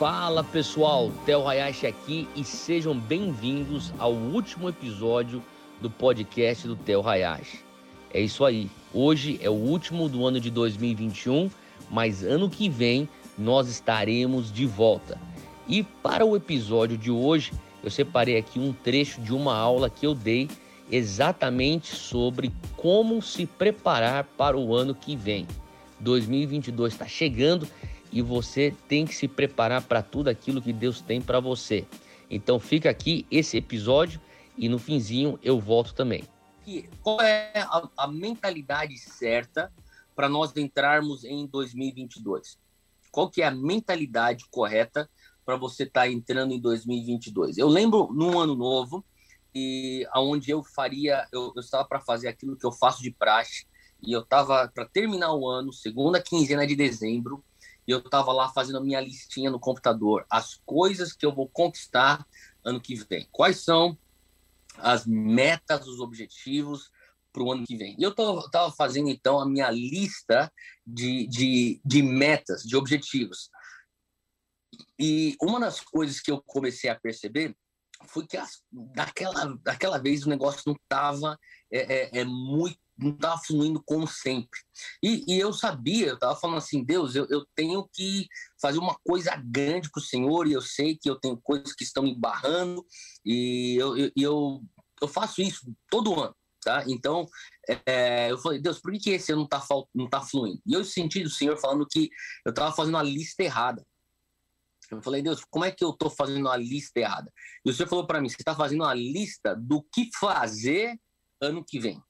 Fala pessoal, Theo Hayashi aqui e sejam bem-vindos ao último episódio do podcast do Theo Hayashi. É isso aí, hoje é o último do ano de 2021, mas ano que vem nós estaremos de volta. E para o episódio de hoje, eu separei aqui um trecho de uma aula que eu dei exatamente sobre como se preparar para o ano que vem. 2022 está chegando e você tem que se preparar para tudo aquilo que Deus tem para você. Então fica aqui esse episódio e no finzinho eu volto também. Qual é a, a mentalidade certa para nós entrarmos em 2022? Qual que é a mentalidade correta para você estar tá entrando em 2022? Eu lembro num ano novo e aonde eu faria, eu, eu estava para fazer aquilo que eu faço de praxe e eu estava para terminar o ano, segunda quinzena de dezembro, e eu estava lá fazendo a minha listinha no computador, as coisas que eu vou conquistar ano que vem. Quais são as metas, os objetivos para o ano que vem? E eu estava fazendo então a minha lista de, de, de metas, de objetivos. E uma das coisas que eu comecei a perceber foi que as, daquela, daquela vez o negócio não estava é, é, é, muito não estava fluindo como sempre. E, e eu sabia, eu estava falando assim, Deus, eu, eu tenho que fazer uma coisa grande para o Senhor, e eu sei que eu tenho coisas que estão me barrando, e eu, eu, eu, eu faço isso todo ano. Tá? Então, é, eu falei, Deus, por que esse ano não está não tá fluindo? E eu senti do Senhor falando que eu estava fazendo a lista errada. Eu falei, Deus, como é que eu estou fazendo a lista errada? E o Senhor falou para mim, você está fazendo a lista do que fazer ano que vem.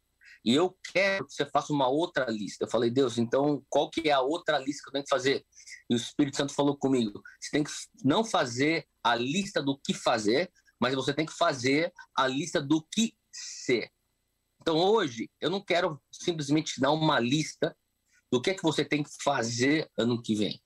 E eu quero que você faça uma outra lista. Eu falei, Deus, então qual que é a outra lista que eu tenho que fazer? E o Espírito Santo falou comigo: você tem que não fazer a lista do que fazer, mas você tem que fazer a lista do que ser. Então hoje eu não quero simplesmente dar uma lista do que é que você tem que fazer ano que vem.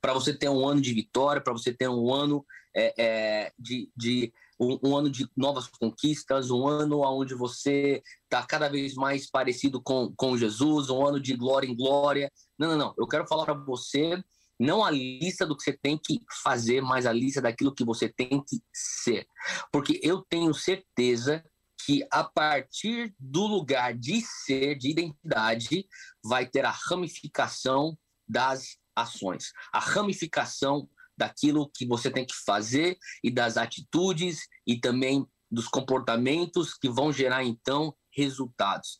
Para você ter um ano de vitória, para você ter um ano é, é, de, de um, um, ano de novas conquistas, um ano onde você está cada vez mais parecido com, com Jesus, um ano de glória em glória. Não, não, não. Eu quero falar para você não a lista do que você tem que fazer, mas a lista daquilo que você tem que ser. Porque eu tenho certeza que a partir do lugar de ser, de identidade, vai ter a ramificação das ações, a ramificação daquilo que você tem que fazer e das atitudes e também dos comportamentos que vão gerar então resultados.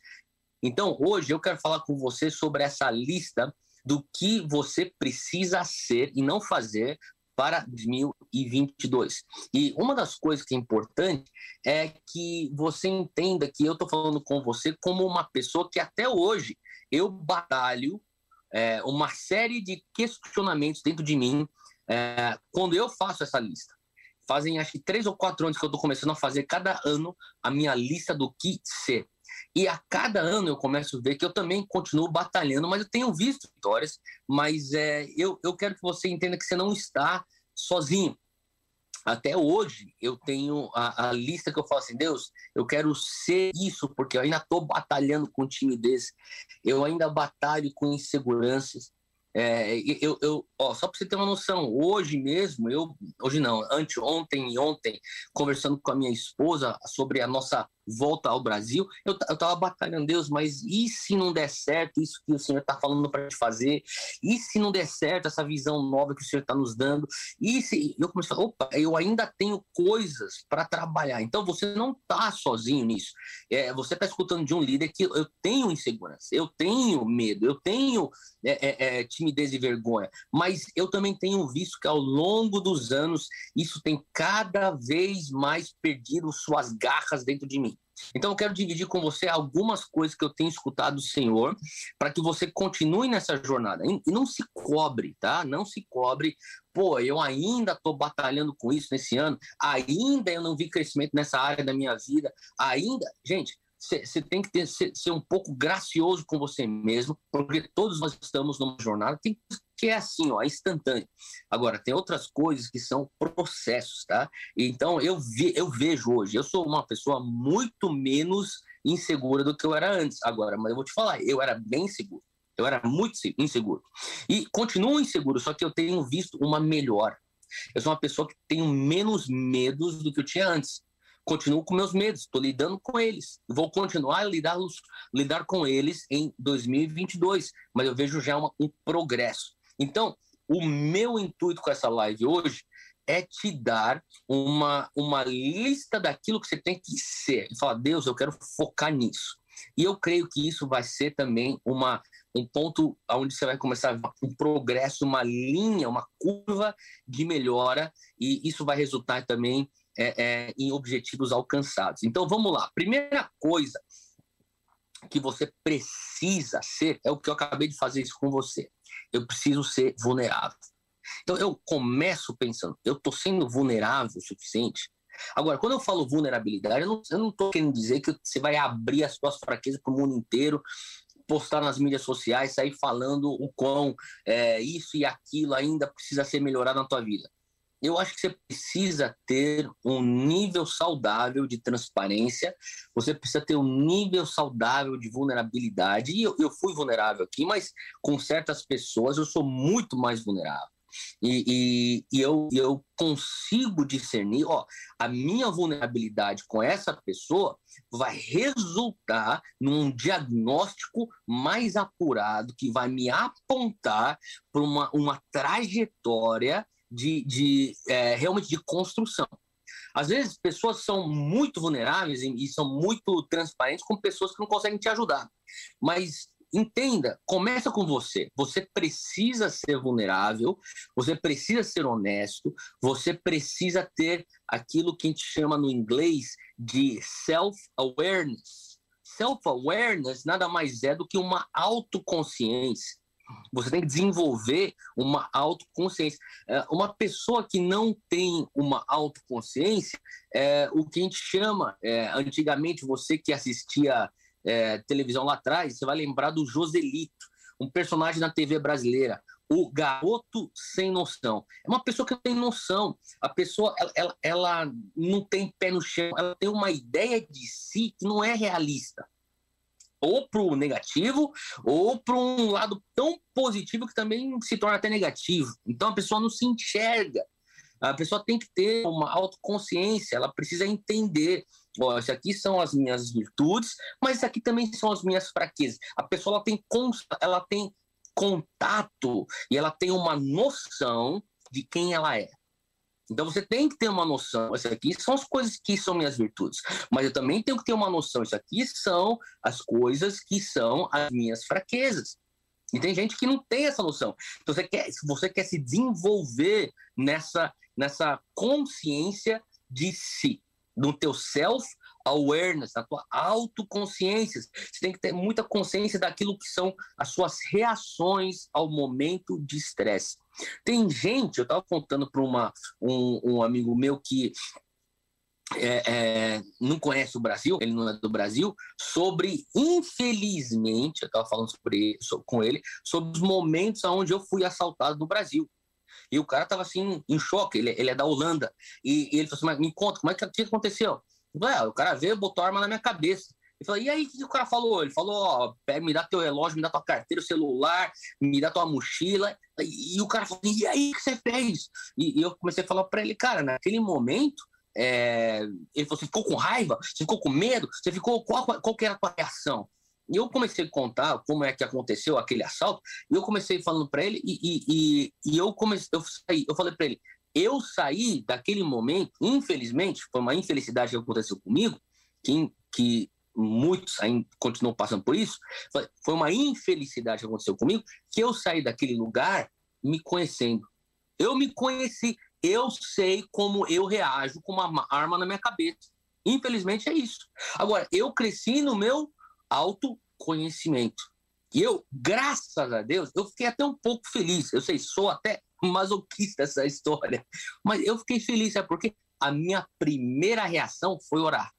Então, hoje eu quero falar com você sobre essa lista do que você precisa ser e não fazer para 2022. E uma das coisas que é importante é que você entenda que eu estou falando com você como uma pessoa que até hoje eu batalho é, uma série de questionamentos dentro de mim é, quando eu faço essa lista, fazem acho que três ou quatro anos que eu estou começando a fazer cada ano a minha lista do que ser. E a cada ano eu começo a ver que eu também continuo batalhando, mas eu tenho visto vitórias. Mas é, eu, eu quero que você entenda que você não está sozinho. Até hoje eu tenho a, a lista que eu falo assim, Deus, eu quero ser isso, porque eu ainda estou batalhando com timidez, eu ainda batalho com inseguranças, é, eu, eu ó, só para você ter uma noção, hoje mesmo, eu, hoje não, anteontem e ontem, conversando com a minha esposa sobre a nossa volta ao Brasil, eu, eu tava batalhando, Deus, mas e se não der certo isso que o Senhor está falando para te fazer? E se não der certo essa visão nova que o Senhor está nos dando? E se eu comecei a falar, opa, eu ainda tenho coisas para trabalhar. Então você não está sozinho nisso. É, você está escutando de um líder que eu tenho insegurança, eu tenho medo, eu tenho é, é, é, timidez e vergonha, mas eu também tenho visto que ao longo dos anos isso tem cada vez mais perdido suas garras dentro de mim. Então eu quero dividir com você algumas coisas que eu tenho escutado do Senhor para que você continue nessa jornada. E não se cobre, tá? Não se cobre. Pô, eu ainda estou batalhando com isso nesse ano, ainda eu não vi crescimento nessa área da minha vida, ainda. Gente, você tem que ter, ser, ser, um pouco gracioso com você mesmo, porque todos nós estamos numa jornada, tem que é assim, ó, é instantâneo. Agora, tem outras coisas que são processos, tá? Então, eu, vi, eu vejo hoje, eu sou uma pessoa muito menos insegura do que eu era antes. Agora, mas eu vou te falar, eu era bem seguro. Eu era muito inseguro. E continuo inseguro, só que eu tenho visto uma melhora. Eu sou uma pessoa que tenho menos medos do que eu tinha antes. Continuo com meus medos, estou lidando com eles. Vou continuar a lidar, lidar com eles em 2022, mas eu vejo já uma, um progresso. Então, o meu intuito com essa live hoje é te dar uma, uma lista daquilo que você tem que ser. E falar, Deus, eu quero focar nisso. E eu creio que isso vai ser também uma, um ponto onde você vai começar a ver um progresso, uma linha, uma curva de melhora, e isso vai resultar também é, é, em objetivos alcançados. Então vamos lá. Primeira coisa que você precisa ser é o que eu acabei de fazer isso com você. Eu preciso ser vulnerável. Então eu começo pensando, eu estou sendo vulnerável o suficiente. Agora, quando eu falo vulnerabilidade, eu não estou querendo dizer que você vai abrir as suas fraquezas para o mundo inteiro, postar nas mídias sociais, sair falando o quão é, isso e aquilo ainda precisa ser melhorado na tua vida. Eu acho que você precisa ter um nível saudável de transparência, você precisa ter um nível saudável de vulnerabilidade. E eu, eu fui vulnerável aqui, mas com certas pessoas eu sou muito mais vulnerável. E, e, e, eu, eu consigo discernir, ó, a minha vulnerabilidade com essa pessoa vai resultar num diagnóstico mais apurado que vai me apontar para uma, uma trajetória de, de é, realmente de construção. Às vezes, pessoas são muito vulneráveis e, são muito transparentes com pessoas que não conseguem te ajudar. Mas entenda, começa com você. Você precisa ser vulnerável, você precisa ser honesto, você precisa ter aquilo que a gente chama no inglês de self-awareness. Self-awareness nada mais é do que uma autoconsciência. Você tem que desenvolver uma autoconsciência. É, uma pessoa que não tem uma autoconsciência, é o que a gente chama, é, antigamente, você que assistia é, televisão lá atrás, você vai lembrar do Joselito, um personagem na TV brasileira, o garoto sem noção. É uma pessoa que não tem noção. A pessoa, ela, ela, ela não tem pé no chão, ela tem uma ideia de si que não é realista. Ou para o negativo, ou para um lado tão positivo que também se torna até negativo. Então a pessoa não se enxerga. A pessoa tem que ter uma autoconsciência, ela precisa entender ó, isso aqui são as minhas virtudes, mas isso aqui também são as minhas fraquezas. A pessoa ela tem, ela tem contato e ela tem uma noção de quem ela é. Então você tem que ter uma noção. Isso aqui são as coisas que são minhas virtudes, mas eu também tenho que ter uma noção. Isso aqui são as coisas que são as minhas fraquezas. E tem gente que não tem essa noção. Então você quer, você quer se desenvolver nessa, nessa consciência de si no teu self awareness, na tua autoconsciência. Você tem que ter muita consciência daquilo que são as suas reações ao momento de estresse. Tem gente, eu estava contando para um, um amigo meu que é, é, não conhece o Brasil, ele não é do Brasil, sobre, infelizmente, eu estava falando sobre, sobre, com ele, sobre os momentos onde eu fui assaltado no Brasil. E o cara tava assim, em choque, ele, ele é da Holanda. E, e ele falou assim: Mas me conta, como é que, que aconteceu? O cara veio, botou a arma na minha cabeça. Ele falou, e aí, o que o cara falou? Ele falou, ó, me dá teu relógio, me dá tua carteira, celular, me dá tua mochila. E, o cara falou, e aí, o que você fez? E, e, eu comecei a falar pra ele, cara, naquele momento, é... ele falou, você ficou com raiva? Você ficou com medo? Você ficou, qual, qual que era a tua reação? E eu comecei a contar como é que aconteceu aquele assalto, e eu comecei falando para ele, e, e, e, e, eu comecei, eu, saí, eu falei para ele, eu saí daquele momento, infelizmente, foi uma infelicidade que aconteceu comigo, que, que muitos ainda continuam passando por isso, foi uma infelicidade que aconteceu comigo, que eu saí daquele lugar me conhecendo. Eu me conheci, eu sei como eu reajo com uma arma na minha cabeça. Infelizmente é isso. Agora, eu cresci no meu autoconhecimento. E eu, graças a Deus, eu fiquei até um pouco feliz. Eu sei, sou até masoquista essa história, mas eu fiquei feliz, é porque a minha primeira reação foi orar.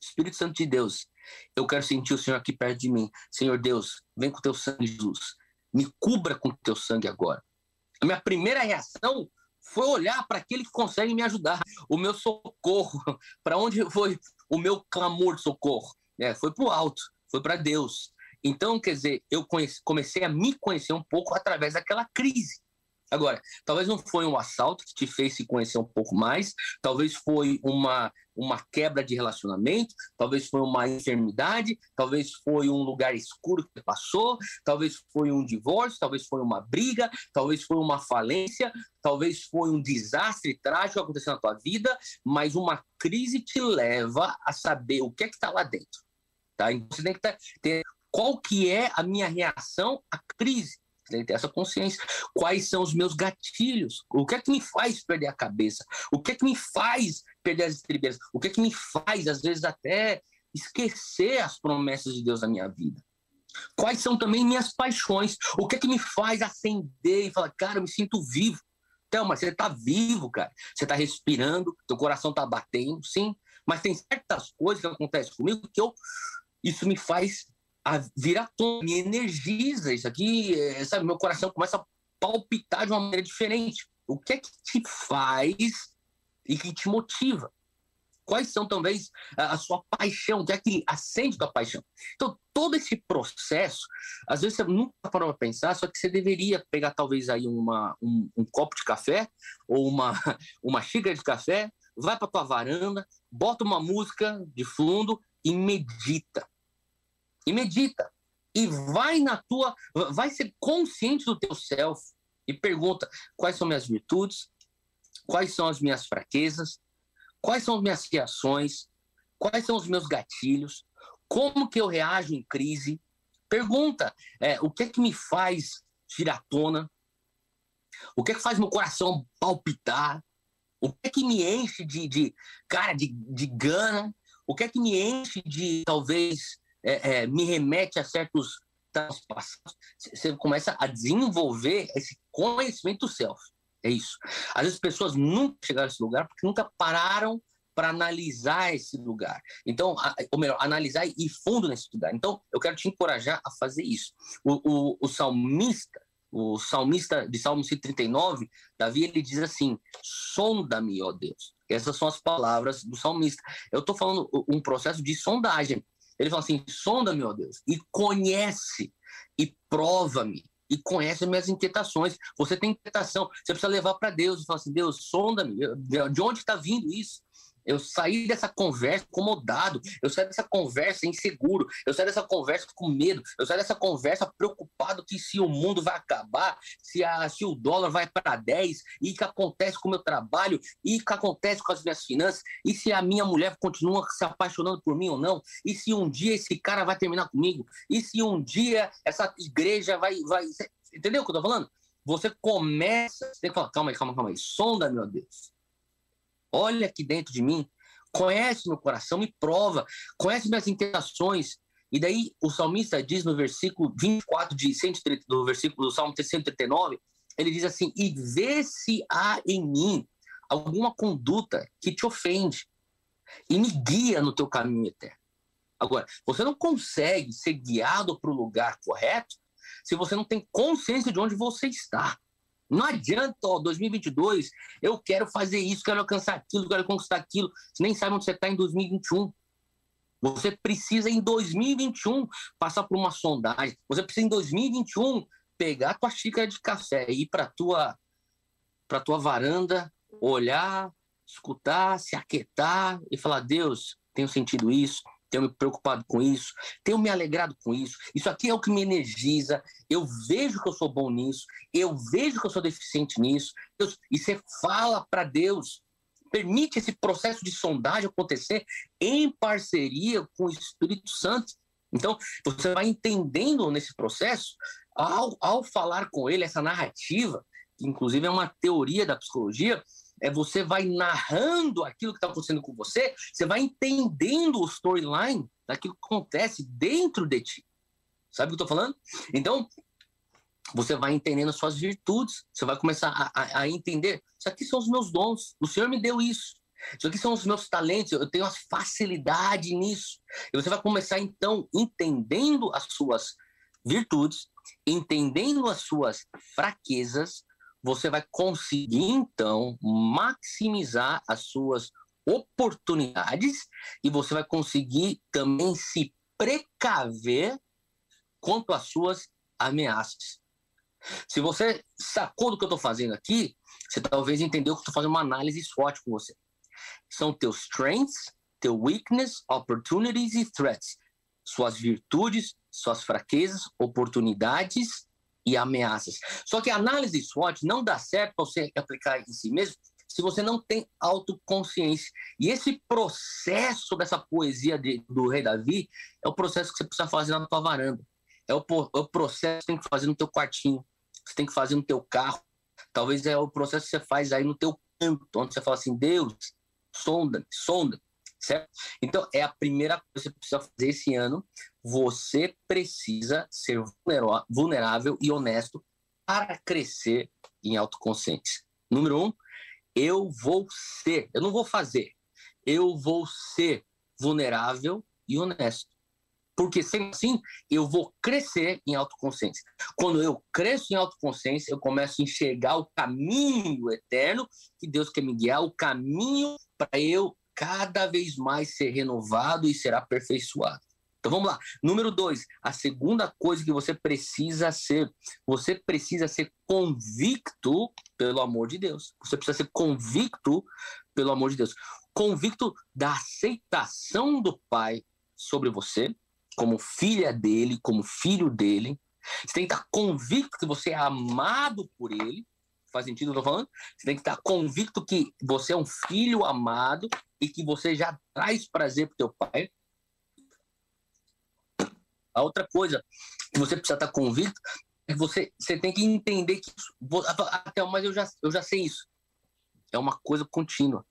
Espírito Santo de Deus, eu quero sentir o Senhor aqui perto de mim. Senhor Deus, vem com teu sangue, Jesus. Me cubra com teu sangue agora. A minha primeira reação foi olhar para aquele que consegue me ajudar. O meu socorro, para onde foi o meu clamor de socorro? É, foi para o alto foi para Deus. Então, quer dizer, eu comecei a me conhecer um pouco através daquela crise. Agora, talvez não foi um assalto que te fez se conhecer um pouco mais, talvez foi uma, uma quebra de relacionamento, talvez foi uma enfermidade, talvez foi um lugar escuro que passou, talvez foi um divórcio, talvez foi uma briga, talvez foi uma falência, talvez foi um desastre trágico que aconteceu na tua vida, mas uma crise te leva a saber o que é que está lá dentro. Tá? Então você tem que ter qual que é a minha reação à crise tem que ter essa consciência. Quais são os meus gatilhos? O que é que me faz perder a cabeça? O que é que me faz perder as estribeiras? O que é que me faz, às vezes, até esquecer as promessas de Deus na minha vida? Quais são também minhas paixões? O que é que me faz acender e falar, cara, eu me sinto vivo? Então, mas você está vivo, cara. Você está respirando, teu coração está batendo, sim. Mas tem certas coisas que acontecem comigo que eu, isso me faz a vir à tona, me energiza. Isso aqui, é, sabe, meu coração começa a palpitar de uma maneira diferente. O que é que te faz e que te motiva? Quais são talvez a, a sua paixão? O que é que acende tua paixão? Então, todo esse processo, às vezes você nunca parou para pensar, só que você deveria pegar talvez aí uma, um, um copo de café ou uma, uma xícara de café, vai para tua varanda, bota uma música de fundo e medita e medita. E vai na tua, vai ser consciente do teu self e pergunta quais são minhas virtudes, quais são as minhas fraquezas, quais são as minhas reações, quais são os meus gatilhos, como que eu reajo em crise. Pergunta é, o que é que me faz tirar à tona, o que é que faz meu coração palpitar, o que é que me enche de, de cara, de, de gana, o que é que me enche de talvez é, é, me remete a certos passados, você começa a desenvolver esse conhecimento self. É isso. Às vezes as pessoas nunca chegaram a esse lugar porque nunca pararam para analisar esse lugar. Então, ou melhor, analisar e fundo nesse lugar. Então, eu quero te encorajar a fazer isso. O, o, o salmista, o salmista de Salmo 139, Davi, ele diz assim: sonda-me, ó Deus. Essas são as palavras do salmista. Eu estou falando um processo de sondagem. Ele fala assim: sonda-me, ó Deus, e conhece, e prova-me, e conhece as minhas inquietações. Você tem inquietação, você precisa levar para Deus e falar assim: Deus, sonda-me, de onde está vindo isso? Eu saí dessa conversa incomodado, eu saí dessa conversa inseguro, eu saí dessa conversa com medo, eu saí dessa conversa preocupado que se o mundo vai acabar, se, a, se o dólar vai para 10, e que acontece com o meu trabalho, e o que acontece com as minhas finanças, e se a minha mulher continua se apaixonando por mim ou não, e se um dia esse cara vai terminar comigo, e se um dia essa igreja vai. vai entendeu o que eu tô falando? Você começa, você tem que falar, calma aí, calma, calma aí, sonda, meu Deus olha aqui dentro de mim, conhece meu coração, me prova, conhece minhas intenções. E daí o salmista diz no versículo 24 de 130, do versículo do Salmo 139, ele diz assim: "E vê se há em mim alguma conduta que te ofende e me guia no teu caminho eterno". Agora, você não consegue ser guiado para o lugar correto se você não tem consciência de onde você está. Não adianta, ó, 2022, eu quero fazer isso, quero alcançar aquilo, quero conquistar aquilo. Você nem sabe onde você está em 2021. Você precisa, em 2021, passar por uma sondagem. Você precisa, em 2021, pegar a tua xícara de café e ir para tua para tua varanda, olhar, escutar, se aquietar e falar: Deus, tenho sentido isso, tenho me preocupado com isso, tenho me alegrado com isso. Isso aqui é o que me energiza. Eu vejo que eu sou bom nisso, eu vejo que eu sou deficiente nisso. Deus, e você fala para Deus, permite esse processo de sondagem acontecer em parceria com o Espírito Santo. Então, você vai entendendo nesse processo, ao, ao falar com ele, essa narrativa, que inclusive é uma teoria da psicologia, é você vai narrando aquilo que está acontecendo com você, você vai entendendo o storyline daquilo que acontece dentro de ti. Sabe o que eu estou falando? Então, você vai entendendo as suas virtudes, você vai começar a, a, a, entender: isso aqui são os meus dons, o Senhor me deu isso. Isso aqui são os meus talentos, eu tenho facilidade nisso. E você vai começar, então, entendendo as suas virtudes, entendendo as suas fraquezas, você vai conseguir então maximizar as suas oportunidades e você vai conseguir também se precaver quanto às suas ameaças. Se você sacou do que eu estou fazendo aqui, você talvez entendeu que estou fazendo uma análise SWOT com você. São teus strengths, teu weakness, opportunities e threats. Suas virtudes, suas fraquezas, oportunidades e ameaças. Só que a análise SWOT não dá certo para você aplicar em si mesmo se você não tem autoconsciência. E esse processo dessa poesia de, do rei Davi é o processo que você precisa fazer na tua varanda. É o, é o processo que você tem que fazer no teu quartinho, você tem que fazer no teu carro. Talvez é o processo que você faz aí no teu canto, onde você fala assim, Deus, sonda, sonda, certo? Então, é a primeira coisa que você precisa fazer esse ano. Você precisa ser vulnerável e honesto para crescer em autoconsciência. Número um, eu vou ser, eu não vou fazer, eu vou ser vulnerável e honesto. Porque sem assim, eu vou crescer em autoconsciência. Quando eu cresço em autoconsciência, eu começo a enxergar o caminho eterno que Deus quer me guiar, o caminho para eu cada vez mais ser renovado e ser aperfeiçoado. Então vamos lá. Número dois, a segunda coisa que você precisa ser, você precisa ser convicto pelo amor de Deus. Você precisa ser convicto pelo amor de Deus. Convicto da aceitação do Pai sobre você, como filha dele, como filho dele. Você tem que estar convicto que você é amado por ele. Faz sentido o que eu tô falando? Você tem que estar convicto que você é um filho amado e que você já traz prazer pro teu pai. A outra coisa que você precisa estar convicto é que você, você tem que entender que até mas eu já, eu já sei isso. É uma coisa contínua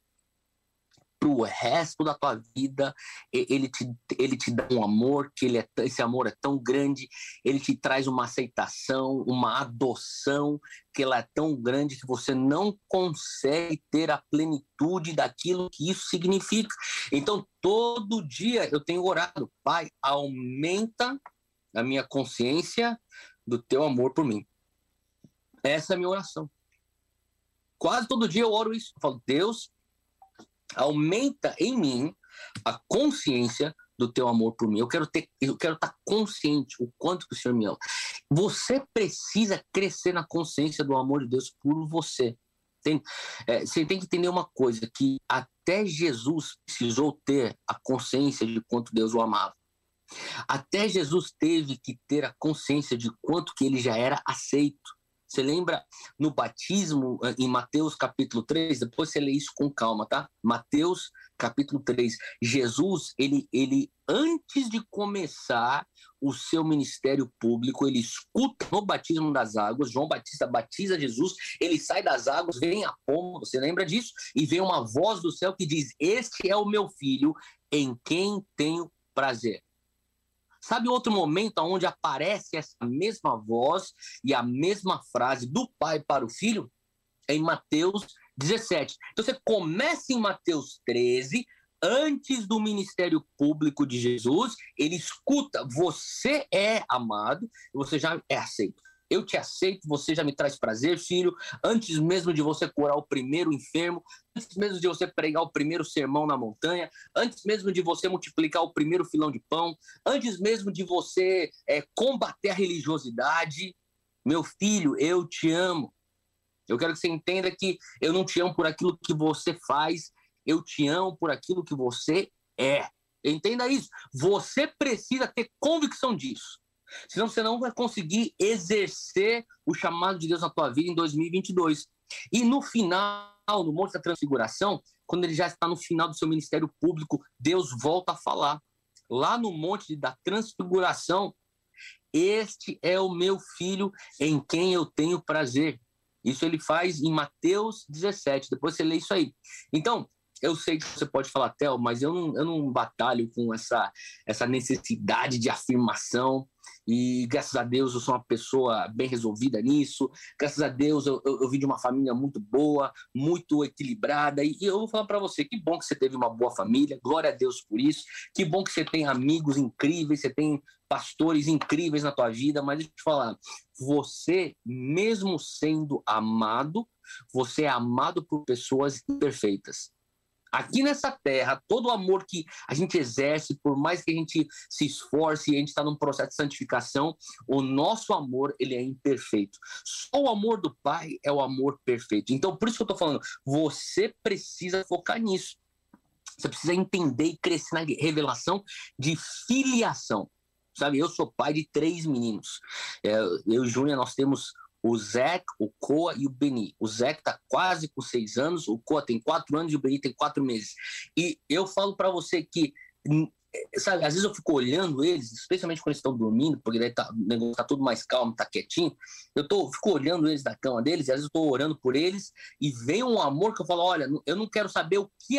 para o resto da tua vida. Ele te, ele te dá um amor, que ele é, esse amor é tão grande, ele te traz uma aceitação, uma adoção, que ela é tão grande que você não consegue ter a plenitude daquilo que isso significa. Então, todo dia eu tenho orado, Pai, aumenta a minha consciência do teu amor por mim. Essa é a minha oração. Quase todo dia eu oro isso. Eu falo, Deus, aumenta em mim a consciência do teu amor por mim. Eu quero ter, eu quero estar consciente o quanto que o Senhor me ama. Você precisa crescer na consciência do amor de Deus por você. Tem, é, você tem que entender uma coisa que até Jesus precisou ter a consciência de quanto Deus o amava. Até Jesus teve que ter a consciência de quanto que ele já era aceito. Você lembra no batismo, eh, em Mateus capítulo 3? Depois você lê isso com calma, tá? Mateus capítulo 3. Jesus, ele, ele antes de começar o seu ministério público, ele escuta no batismo das águas, João Batista batiza Jesus, ele sai das águas, vem a pomba, você lembra disso? E vem uma voz do céu que diz: Este é o meu filho em quem tenho prazer. Sabe outro momento onde aparece essa mesma voz e a mesma frase do pai para o filho? É em Mateus 17. Então você começa em Mateus 13, antes do ministério público de Jesus, ele escuta: você é amado, você já é aceito eu te aceito, você já me traz prazer, filho, antes mesmo de você curar o primeiro enfermo, antes mesmo de você pregar o primeiro sermão na montanha, antes mesmo de você multiplicar o primeiro filão de pão, antes mesmo de você é, combater a religiosidade, meu filho, eu te amo. Eu quero que você entenda que eu não te amo por aquilo que você faz, eu te amo por aquilo que você é. Entenda isso. Você precisa ter convicção disso. Senão você não vai conseguir exercer o chamado de Deus na tua vida em 2022. E no final, no Monte da Transfiguração, quando ele já está no final do seu ministério público, Deus volta a falar. Lá no Monte da Transfiguração, este é o meu filho em quem eu tenho prazer. Isso ele faz em Mateus 17. Depois você lê isso aí. Então, eu sei que você pode falar, Theo, mas eu não, eu não batalho com essa, essa necessidade de afirmação. E graças a Deus eu sou uma pessoa bem resolvida nisso. Graças a Deus eu, eu, eu vim de uma família muito boa, muito equilibrada. E, e eu vou falar para você: que bom que você teve uma boa família, glória a Deus por isso. Que bom que você tem amigos incríveis, você tem pastores incríveis na tua vida. Mas deixa eu te falar: você, mesmo sendo amado, você é amado por pessoas imperfeitas. Aqui nessa terra, todo o amor que a gente exerce, por mais que a gente se esforce e a gente está num processo de santificação, o nosso amor ele é imperfeito. Só o amor do Pai é o amor perfeito. Então, por isso que eu estou falando, você precisa focar nisso. Você precisa entender e crescer na revelação de filiação. Sabe, eu sou pai de três meninos. É, eu e Júnior, nós temos o Zé, o Coa e o Beni. O Zé está quase com seis anos, o Coa tem quatro anos e o Beni tem quatro meses. E eu falo para você que sabe, às vezes eu fico olhando eles, especialmente quando eles estão dormindo, porque daí tá, o negócio tá tudo mais calmo, tá quietinho. Eu tô, fico olhando eles da cama deles, e às vezes eu tô orando por eles, e vem um amor que eu falo: olha, eu não quero saber o que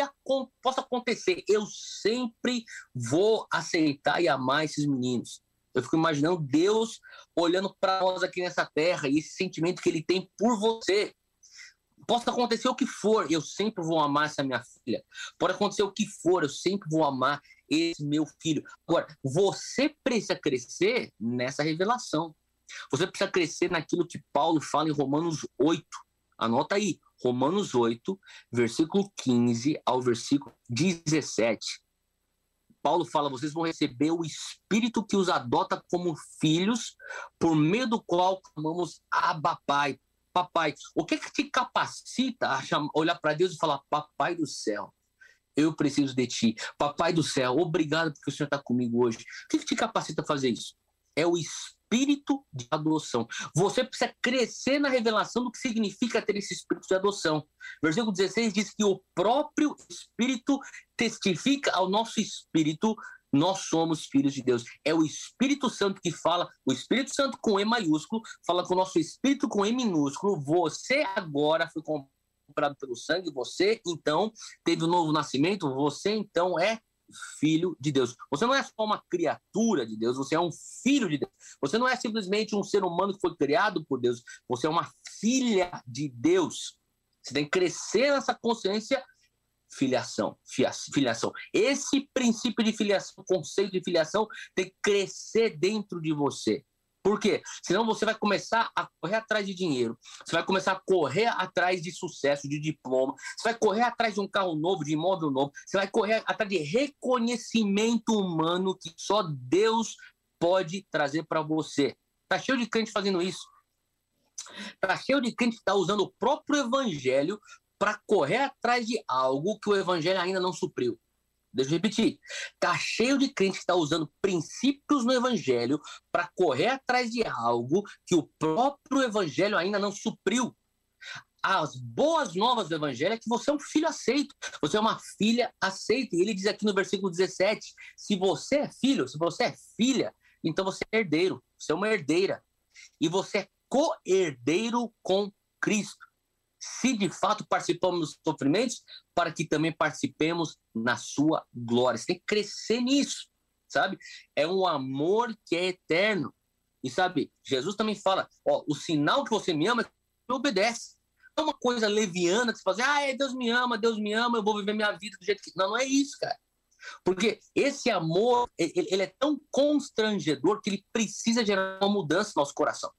possa acontecer, eu sempre vou aceitar e amar esses meninos. Eu fico imaginando Deus olhando para nós aqui nessa terra e esse sentimento que ele tem por você. Possa acontecer o que for, eu sempre vou amar essa minha filha. Pode acontecer o que for, eu sempre vou amar esse meu filho. Agora, você precisa crescer nessa revelação. Você precisa crescer naquilo que Paulo fala em Romanos 8. Anota aí, Romanos 8, versículo 15 ao versículo 17. Paulo fala: vocês vão receber o Espírito que os adota como filhos, por meio do qual clamamos Abba Pai. Papai, o que, que te capacita a chamar, olhar para Deus e falar: Papai do céu, eu preciso de ti. Papai do céu, obrigado porque o Senhor está comigo hoje. O que, que te capacita a fazer isso? É o espírito de adoção. Você precisa crescer na revelação do que significa ter esse espírito de adoção. Versículo 16 diz que o próprio Espírito testifica ao nosso espírito nós somos filhos de Deus. É o Espírito Santo que fala, o Espírito Santo com E maiúsculo, fala com o nosso espírito com E minúsculo. Você agora foi comprado pelo sangue, você então teve um novo nascimento, você então é filho de Deus. Você não é só uma criatura de Deus, você é um filho de Deus. Você não é simplesmente um ser humano que foi criado por Deus, você é uma filha de Deus. Você tem que crescer nessa consciência filiação, filiação. Esse princípio de filiação, conceito de filiação tem que crescer dentro de você. Por quê? Senão você vai começar a correr atrás de dinheiro, você vai começar a correr atrás de sucesso, de diploma, você vai correr atrás de um carro novo, de imóvel novo, você vai correr atrás de reconhecimento humano que só Deus pode trazer para você. Tá cheio de crente fazendo isso. Tá cheio de crente que está usando o próprio evangelho para correr atrás de algo que o evangelho ainda não supriu. Deixa eu repetir. Tá cheio de crente que está usando princípios no evangelho para correr atrás de algo que o próprio evangelho ainda não supriu. As boas novas do evangelho é que você é um filho aceito. Você é uma filha aceita. E ele diz aqui no versículo 17: se você é filho, se você é filha, então você é herdeiro. Você é uma herdeira. E você é co-herdeiro com Cristo se de fato participamos dos sofrimentos, para que também participemos na sua glória. Você tem que crescer nisso, sabe? É um amor que é eterno. E sabe, Jesus também fala: ó, o sinal que você me ama é que você obedece. Não é uma coisa leviana que você fala assim, ah, é, Deus me ama, Deus me ama, eu vou viver minha vida do jeito que. Não, não é isso, cara. Porque esse amor, ele, é tão constrangedor que ele precisa gerar uma mudança no nosso coração.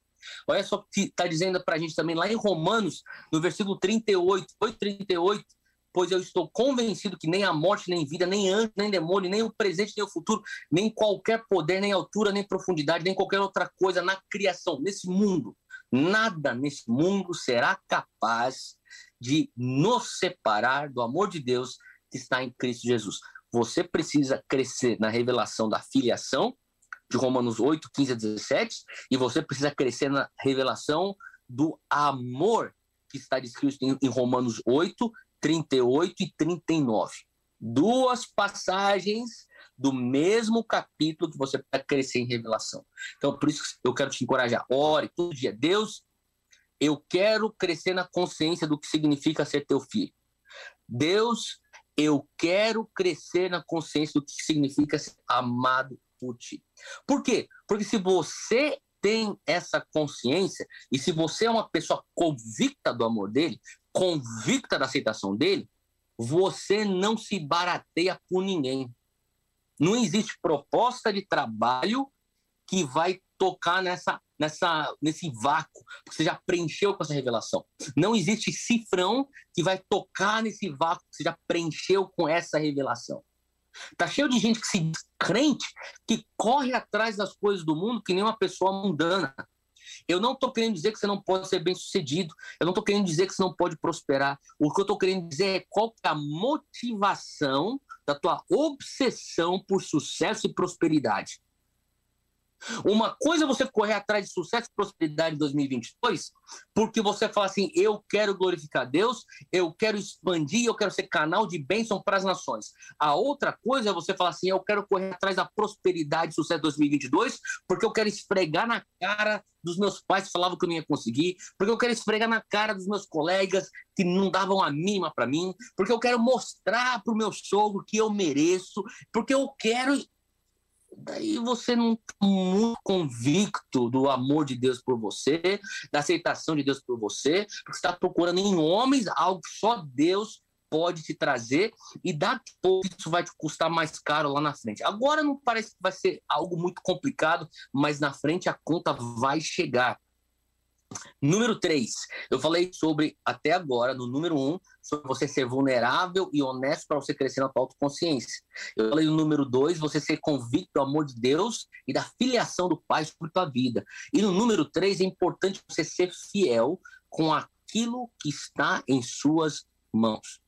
Olha só o que está dizendo para a gente também lá em Romanos, no versículo 38, 8, 38, pois eu estou convencido que nem a morte, nem vida, nem anjo, nem demônio, nem o presente, nem o futuro, nem qualquer poder, nem altura, nem profundidade, nem qualquer outra coisa na criação, nesse mundo, nada nesse mundo será capaz de nos separar do amor de Deus que está em Cristo Jesus. Você precisa crescer na revelação da filiação de Romanos 8, 15 a 17, e você precisa crescer na revelação do amor que está descrito em, Romanos 8, 38 e 39. Duas passagens do mesmo capítulo que você precisa crescer em revelação. Então, por isso eu quero te encorajar. Ore todo dia. Deus, eu quero crescer na consciência do que significa ser teu filho. Deus, eu quero crescer na consciência do que significa ser amado por quê? Porque se você tem essa consciência e se você é uma pessoa convicta do amor dele, convicta da aceitação dele, você não se barateia por ninguém. Não existe proposta de trabalho que vai tocar nessa, nessa, nesse vácuo, porque você já preencheu com essa revelação. Não existe cifrão que vai tocar nesse vácuo que você já preencheu com essa revelação. Tá cheio de gente que se crente, que corre atrás das coisas do mundo que nem uma pessoa mundana. Eu não estou querendo dizer que você não pode ser bem sucedido. Eu não estou querendo dizer que você não pode prosperar. O que eu estou querendo dizer é qual é a motivação da tua obsessão por sucesso e prosperidade. Uma coisa é você correr atrás de sucesso e prosperidade em 2022, porque você fala assim: eu quero glorificar Deus, eu quero expandir, eu quero ser canal de bênção para as nações. A outra coisa é você falar assim: eu quero correr atrás da prosperidade e sucesso 2022, porque eu quero esfregar na cara dos meus pais que falavam que eu não ia conseguir, porque eu quero esfregar na cara dos meus colegas que não davam a mínima para mim, porque eu quero mostrar para o meu sogro que eu mereço, porque eu quero daí você não está muito convicto do amor de Deus por você, da aceitação de Deus por você, porque está procurando em homens algo que só Deus pode te trazer e daqui a pouco isso vai te custar mais caro lá na frente. Agora não parece que vai ser algo muito complicado, mas na frente a conta vai chegar. Número 3, eu falei sobre, até agora, no número 1, um, sobre você ser vulnerável e honesto para você crescer na tua autoconsciência. Eu falei no número 2, você ser convicto do amor de Deus e da filiação do Pai sobre tua vida. E no número 3, é importante você ser fiel com aquilo que está em suas mãos.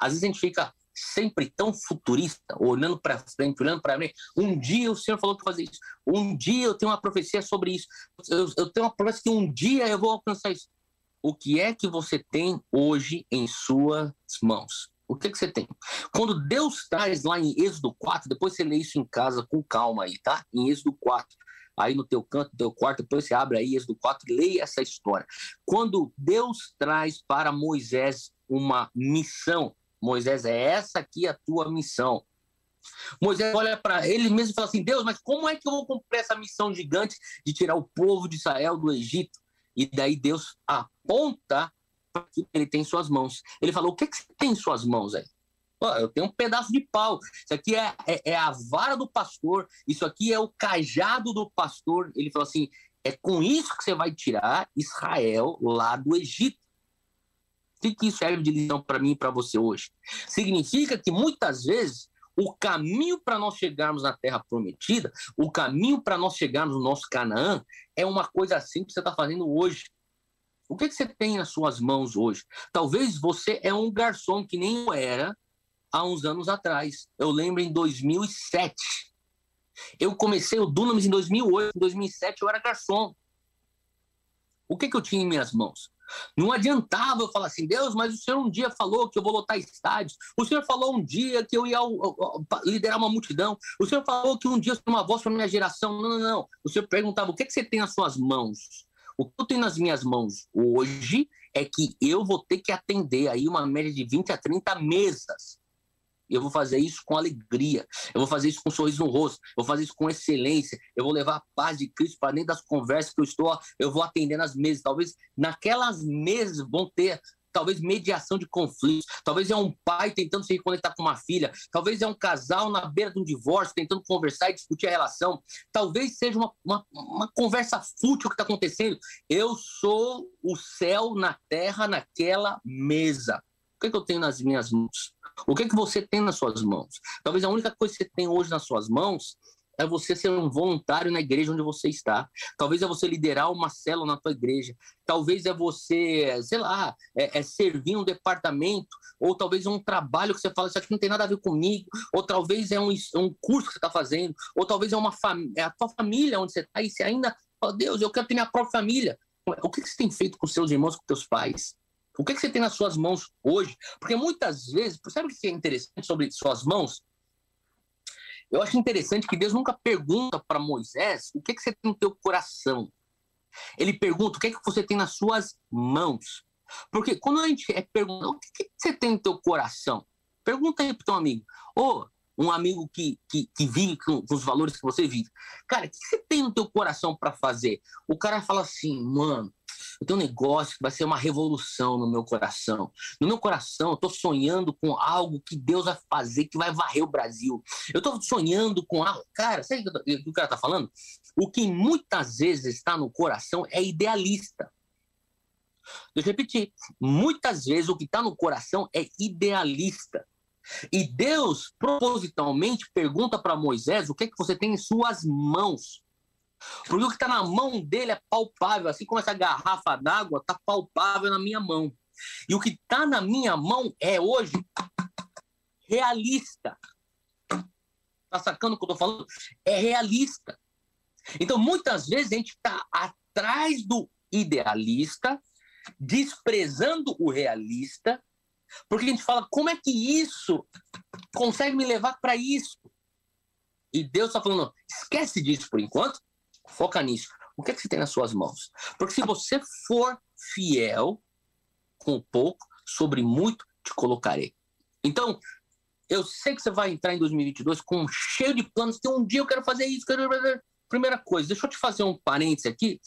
Às vezes a gente fica sempre tão futurista, olhando para frente, olhando para mim. Um dia o Senhor falou que fazer isso. Um dia eu tenho uma profecia sobre isso. Eu, eu tenho uma promessa que um dia eu vou alcançar isso. O que é que você tem hoje em suas mãos? O que, é que você tem? Quando Deus traz lá em Êxodo 4, depois você lê isso em casa com calma aí, tá? Em Êxodo 4 aí no teu canto, no teu quarto, depois você abre aí Êxodo 4 e leia essa história. Quando Deus traz para Moisés uma missão, Moisés, é essa aqui a tua missão. Moisés olha para ele mesmo e fala assim: Deus, mas como é que eu vou cumprir essa missão gigante de tirar o povo de Israel do Egito? E daí Deus aponta para que ele tem em suas mãos. Ele falou: O que, que você tem em suas mãos aí? eu tenho um pedaço de pau. Isso aqui é, é, é, a vara do pastor. Isso aqui é o cajado do pastor. Ele falou assim: é com isso que você vai tirar Israel lá do Egito. O que isso serve de lição para mim e para você hoje? Significa que muitas vezes o caminho para nós chegarmos na Terra Prometida, o caminho para nós chegarmos no nosso Canaã, é uma coisa assim que você está fazendo hoje. O que, que você tem nas suas mãos hoje? Talvez você é um garçom que nem eu era há uns anos atrás. Eu lembro em 2007. Eu comecei o Dunamis em 2008, em 2007 eu era garçom. O que, que eu tinha em minhas mãos? Não adiantava eu falar assim, Deus, mas o Senhor um dia falou que eu vou lotar estádios. O Senhor falou um dia que eu ia liderar uma multidão. O Senhor falou que um dia eu uma voz para minha geração. Não, não, não. O Senhor perguntava, o que, é que você tem nas suas mãos? O que eu tenho nas minhas mãos hoje é que eu vou ter que atender aí uma média de 20 a 30 mesas eu vou fazer isso com alegria. Eu vou fazer isso com um sorriso no rosto. Eu vou fazer isso com excelência. Eu vou levar a paz de Cristo para dentro das conversas que eu estou. Eu vou atender nas mesas. Talvez naquelas mesas vão ter talvez mediação de conflitos, talvez é um pai tentando se reconectar com uma filha, talvez é um casal na beira de um divórcio tentando conversar e discutir a relação, talvez seja uma, uma, uma conversa fútil que está acontecendo. Eu sou o céu na terra naquela mesa. O que, é que eu tenho nas minhas mãos? O que, é que você tem nas suas mãos? Talvez a única coisa que você tem hoje nas suas mãos é você ser um voluntário na igreja onde você está. Talvez é você liderar uma célula na tua igreja. Talvez é você, sei lá, é, é servir um departamento. Ou talvez um trabalho que você fala, isso aqui não tem nada a ver comigo. Ou talvez é um, um curso que você está fazendo. Ou talvez é, uma é a tua família onde você está. E você ainda fala, Deus, eu quero ter minha própria família. O que, que você tem feito com seus irmãos, com teus pais? O que, que você tem nas suas mãos hoje? Porque muitas vezes, sabe o que é interessante sobre suas mãos? Eu acho interessante que Deus nunca pergunta para Moisés o que, que você tem no teu coração. Ele pergunta o que, que você tem nas suas mãos. Porque quando a gente é pergunta o que, que você tem no teu coração, pergunta aí para teu amigo, ô, oh, um amigo que, que, que vive com, com, os valores que você vive. Cara, o que você tem no teu coração para fazer? O cara fala assim, mano, eu tenho um negócio que vai ser uma revolução no meu coração. No meu coração, eu tô sonhando com algo que Deus vai fazer, que vai varrer o Brasil. Eu tô sonhando com algo... Cara, sabe o que o cara tá falando? O que muitas vezes está no coração é idealista. Deixa eu repetir. Muitas vezes o que está no coração é idealista. E Deus propositalmente pergunta para Moisés o que é que você tem em suas mãos. Porque o que está na mão dele é palpável, assim como essa garrafa d'água está palpável na minha mão. E o que está na minha mão é hoje realista. Tá sacando o que eu estou falando? É realista. Então, muitas vezes a gente está atrás do idealista, desprezando o realista, porque a gente fala, como é que isso consegue me levar para isso? E Deus está falando, esquece disso por enquanto, foca nisso. O que é que você tem nas suas mãos? Porque se você for fiel com pouco, sobre muito te colocarei. Então, eu sei que você vai entrar em 2022 com cheio de planos, que um dia eu quero fazer isso, quero... Primeira coisa, deixa eu te fazer um parênteses aqui,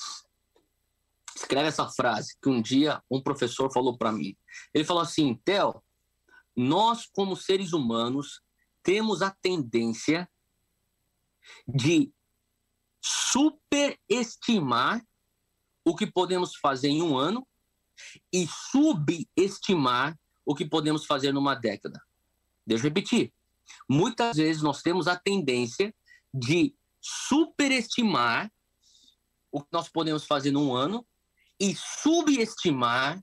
escreve essa frase que um dia um professor falou para mim. Ele falou assim: Theo, nós, como seres humanos, temos a tendência de superestimar o que podemos fazer em um ano e subestimar o que podemos fazer numa década. Deixa eu repetir. Muitas vezes nós temos a tendência de superestimar o que nós podemos fazer num ano e subestimar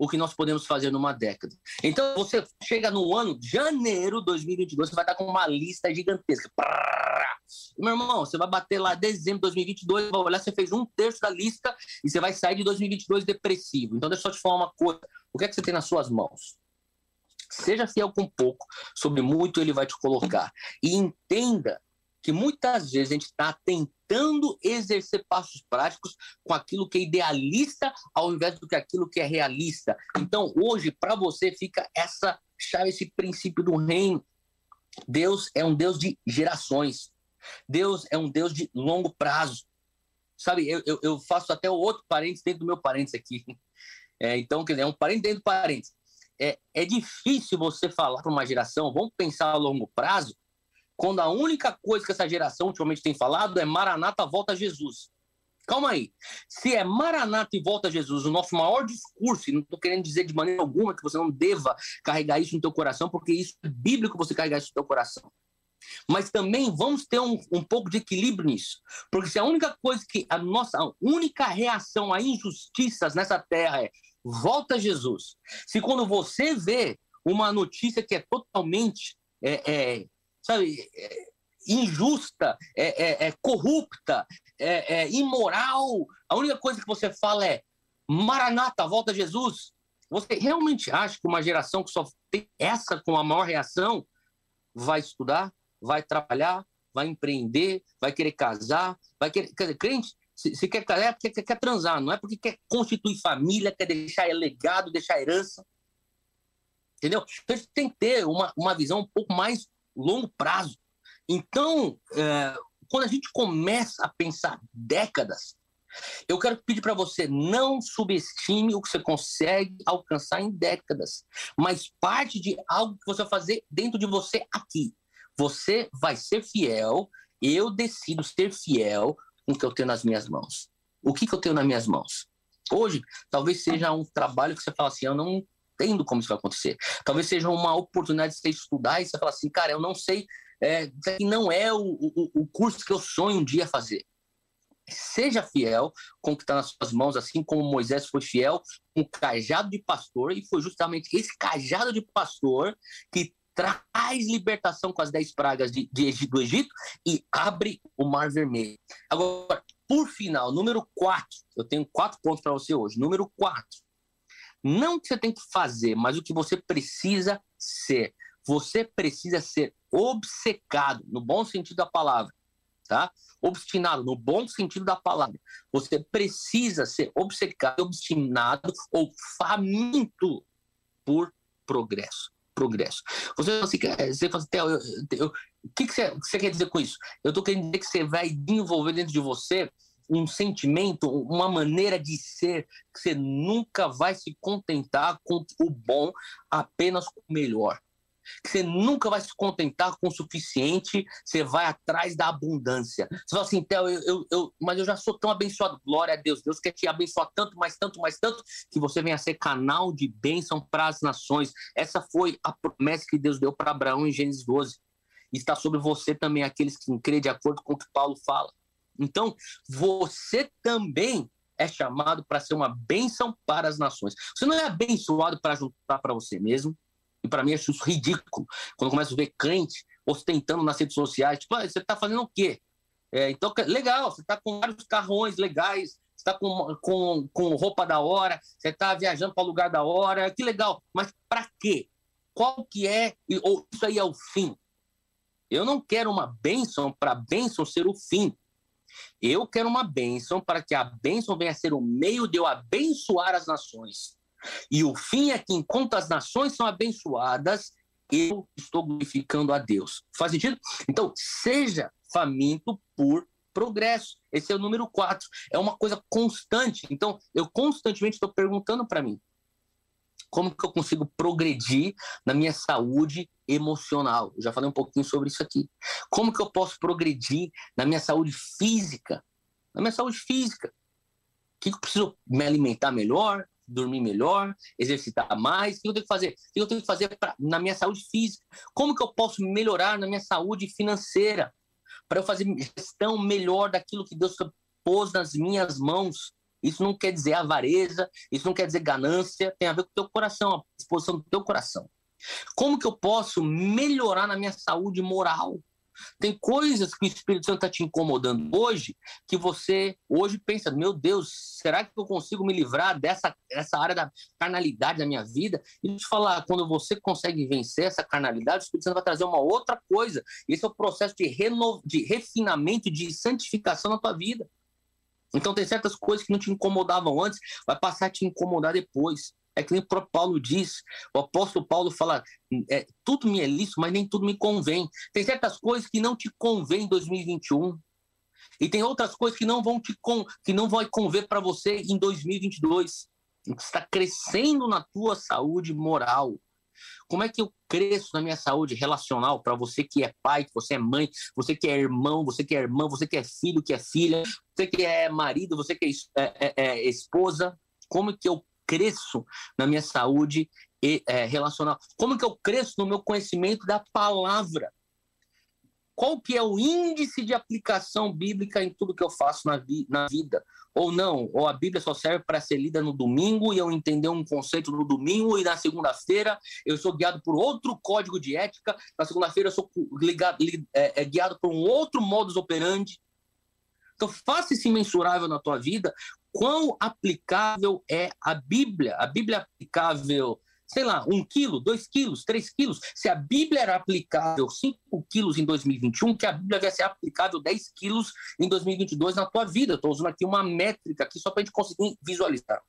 o que nós podemos fazer numa década. Então, você chega no ano de janeiro de 2022, você vai estar com uma lista gigantesca. Meu irmão, você vai bater lá dezembro de 2022, vai olhar, você fez um terço da lista e você vai sair de 2022 depressivo. Então, deixa eu te falar uma coisa. O que é que você tem nas suas mãos? Seja fiel com pouco, sobre muito ele vai te colocar. E entenda que muitas vezes a gente está tentando exercer passos práticos com aquilo que é idealista ao invés do que aquilo que é realista. Então, hoje, para você, fica essa chave, esse princípio do reino. Deus é um Deus de gerações. Deus é um Deus de longo prazo. Sabe, eu, eu, eu faço até outro parênteses dentro do meu parênteses aqui. É, então, quer dizer, é um parênteses dentro do parênteses. É, é difícil você falar para uma geração, vamos pensar a longo prazo, quando a única coisa que essa geração ultimamente tem falado é Maranata, volta a Jesus. Calma aí. Se é Maranata e volta a Jesus, o nosso maior discurso, e não estou querendo dizer de maneira alguma que você não deva carregar isso no teu coração, porque isso é bíblico você carregar isso no teu coração. Mas também vamos ter um, um pouco de equilíbrio nisso. Porque se a única coisa que a nossa a única reação a injustiças nessa terra é volta a Jesus. Se quando você vê uma notícia que é totalmente é, é, sabe, é, injusta, é, é, é corrupta, é, é, imoral. A única coisa que você fala é Maranata, volta Jesus. Você realmente acha que uma geração que só tem essa com a maior reação vai estudar, vai trabalhar, vai empreender, vai querer casar, vai querer. Quer dizer, crente, se, quer casar é porque quer, quer transar, não é porque quer constituir família, quer deixar legado, deixar herança. Entendeu? Então a gente tem que ter uma, uma visão um pouco mais longo prazo. Então, é, quando a gente começa a pensar décadas, eu quero pedir para você não subestime o que você consegue alcançar em décadas, mas parte de algo que você vai fazer dentro de você aqui. Você vai ser fiel, eu decido ser fiel com o que eu tenho nas minhas mãos. O que, que eu tenho nas minhas mãos? Hoje, talvez seja um trabalho que você fala assim: eu não entendo como isso vai acontecer. Talvez seja uma oportunidade de você estudar e você falar assim, cara, eu não sei, é, não é o, o, o curso que eu sonho um dia fazer. Seja fiel com o que está nas suas mãos, assim como Moisés foi fiel com o cajado de pastor, e foi justamente esse cajado de pastor que traz libertação com as dez pragas de, de, do Egito e abre o Mar Vermelho. Agora, por final, número quatro, eu tenho quatro pontos para você hoje. Número quatro, não o que você tem que fazer, mas o que você precisa ser. Você precisa ser obcecado, no bom sentido da palavra, tá? Obstinado, no bom sentido da palavra. Você precisa ser obcecado, obstinado ou faminto por progresso progresso. Você, assim, você fala assim, o que, que você, você, quer dizer com isso? Eu estou querendo dizer que você vai desenvolver dentro de você um sentimento, uma maneira de ser, que você nunca vai se contentar com o bom, apenas com o melhor que você nunca vai se contentar com o suficiente, você vai atrás da abundância. Você fala assim, Theo, eu, eu, eu, mas eu já sou tão abençoado. Glória a Deus. Deus quer te abençoar tanto, mais tanto, mais tanto, que você venha a ser canal de bênção para as nações. Essa foi a promessa que Deus deu para Abraão em Gênesis 12. E está sobre você também, aqueles que crê de acordo com o que Paulo fala. Então, você também é chamado para ser uma bênção para as nações. Você não é abençoado para juntar para você mesmo. E para mim acho isso ridículo. Quando eu começo a ver crente ostentando nas redes sociais, tipo, ah, você está fazendo o quê? É, então, legal, você está com vários carrões legais, você está com, com, com roupa da hora, você está viajando para lugar da hora, que legal. Mas para quê? Qual que é? Ou isso aí é o fim? Eu não quero uma bênção para a bênção ser o fim. Eu quero uma bênção para que a bênção venha a ser o meio de eu abençoar as nações. E o fim é que, enquanto as nações são abençoadas, eu estou glorificando a Deus. Faz sentido? Então, seja faminto por progresso. Esse é o número quatro. É uma coisa constante. Então, eu constantemente estou perguntando para mim: como que eu consigo progredir na minha saúde emocional? Eu já falei um pouquinho sobre isso aqui. Como que eu posso progredir na minha saúde física? Na minha saúde física. O que eu preciso me alimentar melhor? dormir melhor, exercitar mais? O que eu tenho que fazer? O que eu tenho que fazer pra, na minha saúde física? Como que eu posso melhorar na minha saúde financeira? Para eu fazer gestão melhor daquilo que Deus pôs nas minhas mãos. Isso não quer dizer avareza, isso não quer dizer ganância, tem a ver com o teu coração, a disposição do teu coração. Como que eu posso melhorar na minha saúde moral? Tem coisas que o Espírito Santo está te incomodando hoje que você hoje pensa, meu Deus, será que eu consigo me livrar dessa, dessa área da carnalidade da minha vida? E te falar, quando você consegue vencer essa carnalidade, o Espírito Santo vai trazer uma outra coisa. Esse é o processo de, reno, de refinamento, de santificação na tua vida. Então tem certas coisas que não te incomodavam antes, vai passar a te incomodar depois. É que nem o próprio Paulo diz, o apóstolo Paulo fala, é, tudo me é lícito, mas nem tudo me convém. Tem certas coisas que não te convém em 2021. E tem outras coisas que não vão te con que não vai conver para você em 2022. Você está crescendo na tua saúde moral. Como é que eu cresço na minha saúde relacional para você que é pai, que você é mãe, você que é irmão, você que é irmã, você que é filho, que é filha, você que é marido, você que é, é, é esposa? Como que eu cresço na minha saúde é, relacional? Como que eu cresço no meu conhecimento da palavra? Qual que é o índice de aplicação bíblica em tudo que eu faço na, vi na vida? Ou não? Ou a Bíblia só serve para ser lida no domingo e eu entender um conceito no domingo e na segunda-feira eu sou guiado por outro código de ética, na segunda-feira eu sou ligado, é, é, guiado por um outro modus operandi? Então, faça esse mensurável na tua vida quão aplicável é a Bíblia. A Bíblia é aplicável, sei lá, um quilo, dois quilos, três quilos. Se a Bíblia era aplicável cinco quilos em 2021, que a Bíblia vai ser aplicável 10 quilos em 2022 na tua vida. Estou usando aqui uma métrica aqui só para a gente conseguir visualizar.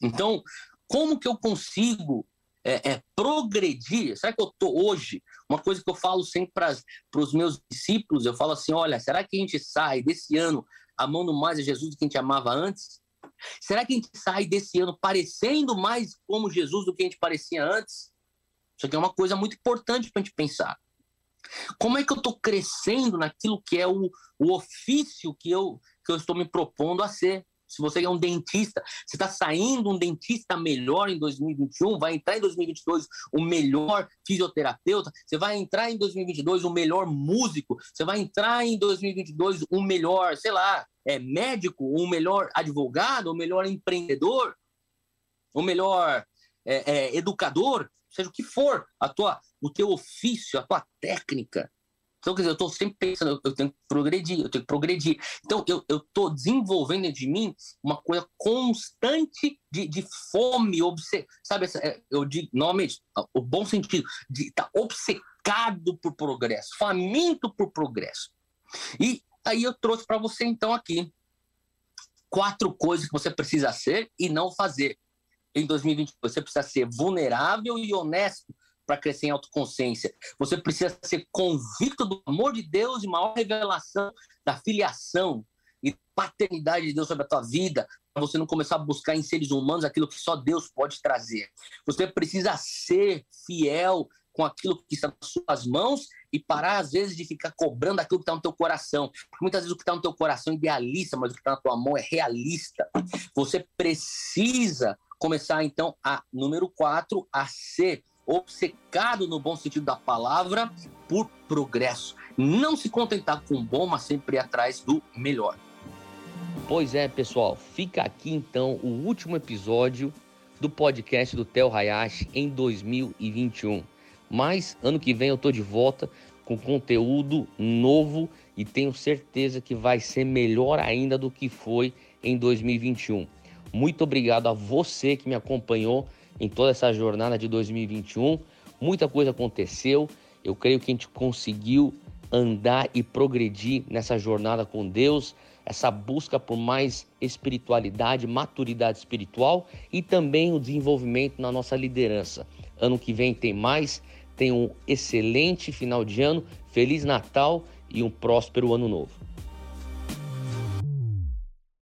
Então, como que eu consigo é, é, progredir? Será que eu estou hoje? Uma coisa que eu falo sempre para os meus discípulos, eu falo assim: olha, será que a gente sai desse ano amando mais a Jesus do que a gente amava antes? Será que a gente sai desse ano parecendo mais como Jesus do que a gente parecia antes? Isso aqui é uma coisa muito importante para a gente pensar. Como é que eu estou crescendo naquilo que é o, o ofício que eu, que eu estou me propondo a ser? Se você é um dentista, você está saindo um dentista melhor em 2021, vai entrar em 2022 o melhor fisioterapeuta, você vai entrar em 2022 o melhor músico, você vai entrar em 2022 o melhor, sei lá, é, médico, o melhor advogado, o melhor empreendedor, o melhor é, é, educador, seja o que for, a tua, o teu ofício, a tua técnica. Então, quer dizer, eu estou sempre pensando, eu, tenho que progredir, eu tenho que progredir. Então, eu estou desenvolvendo de mim uma coisa constante de, de fome, obce... sabe? É, eu digo, normalmente, o bom sentido, de estar tá obcecado por progresso, faminto por progresso. E aí eu trouxe para você, então, aqui, quatro coisas que você precisa ser e não fazer em 2022. Você precisa ser vulnerável e honesto para crescer em autoconsciência. Você precisa ser convicto do amor de Deus e maior revelação da filiação e paternidade de Deus sobre a tua vida, para você não começar a buscar em seres humanos aquilo que só Deus pode trazer. Você precisa ser fiel com aquilo que está nas suas mãos e parar, às vezes, de ficar cobrando aquilo que está no teu coração. Porque muitas vezes o que está no teu coração é idealista, mas o que está na tua mão é realista. Você precisa começar, então, a, número quatro, a ser obcecado no bom sentido da palavra por progresso. Não se contentar com o bom, mas sempre atrás do melhor. Pois é, pessoal, fica aqui então o último episódio do podcast do Tel Hayashi em 2021. Mas ano que vem eu tô de volta com conteúdo novo e tenho certeza que vai ser melhor ainda do que foi em 2021. Muito obrigado a você que me acompanhou em toda essa jornada de 2021. Muita coisa aconteceu. Eu creio que a gente conseguiu andar e progredir nessa jornada com Deus, essa busca por mais espiritualidade, maturidade espiritual e também o desenvolvimento na nossa liderança. Ano que vem tem mais. Tenha um excelente final de ano, feliz Natal e um próspero ano novo.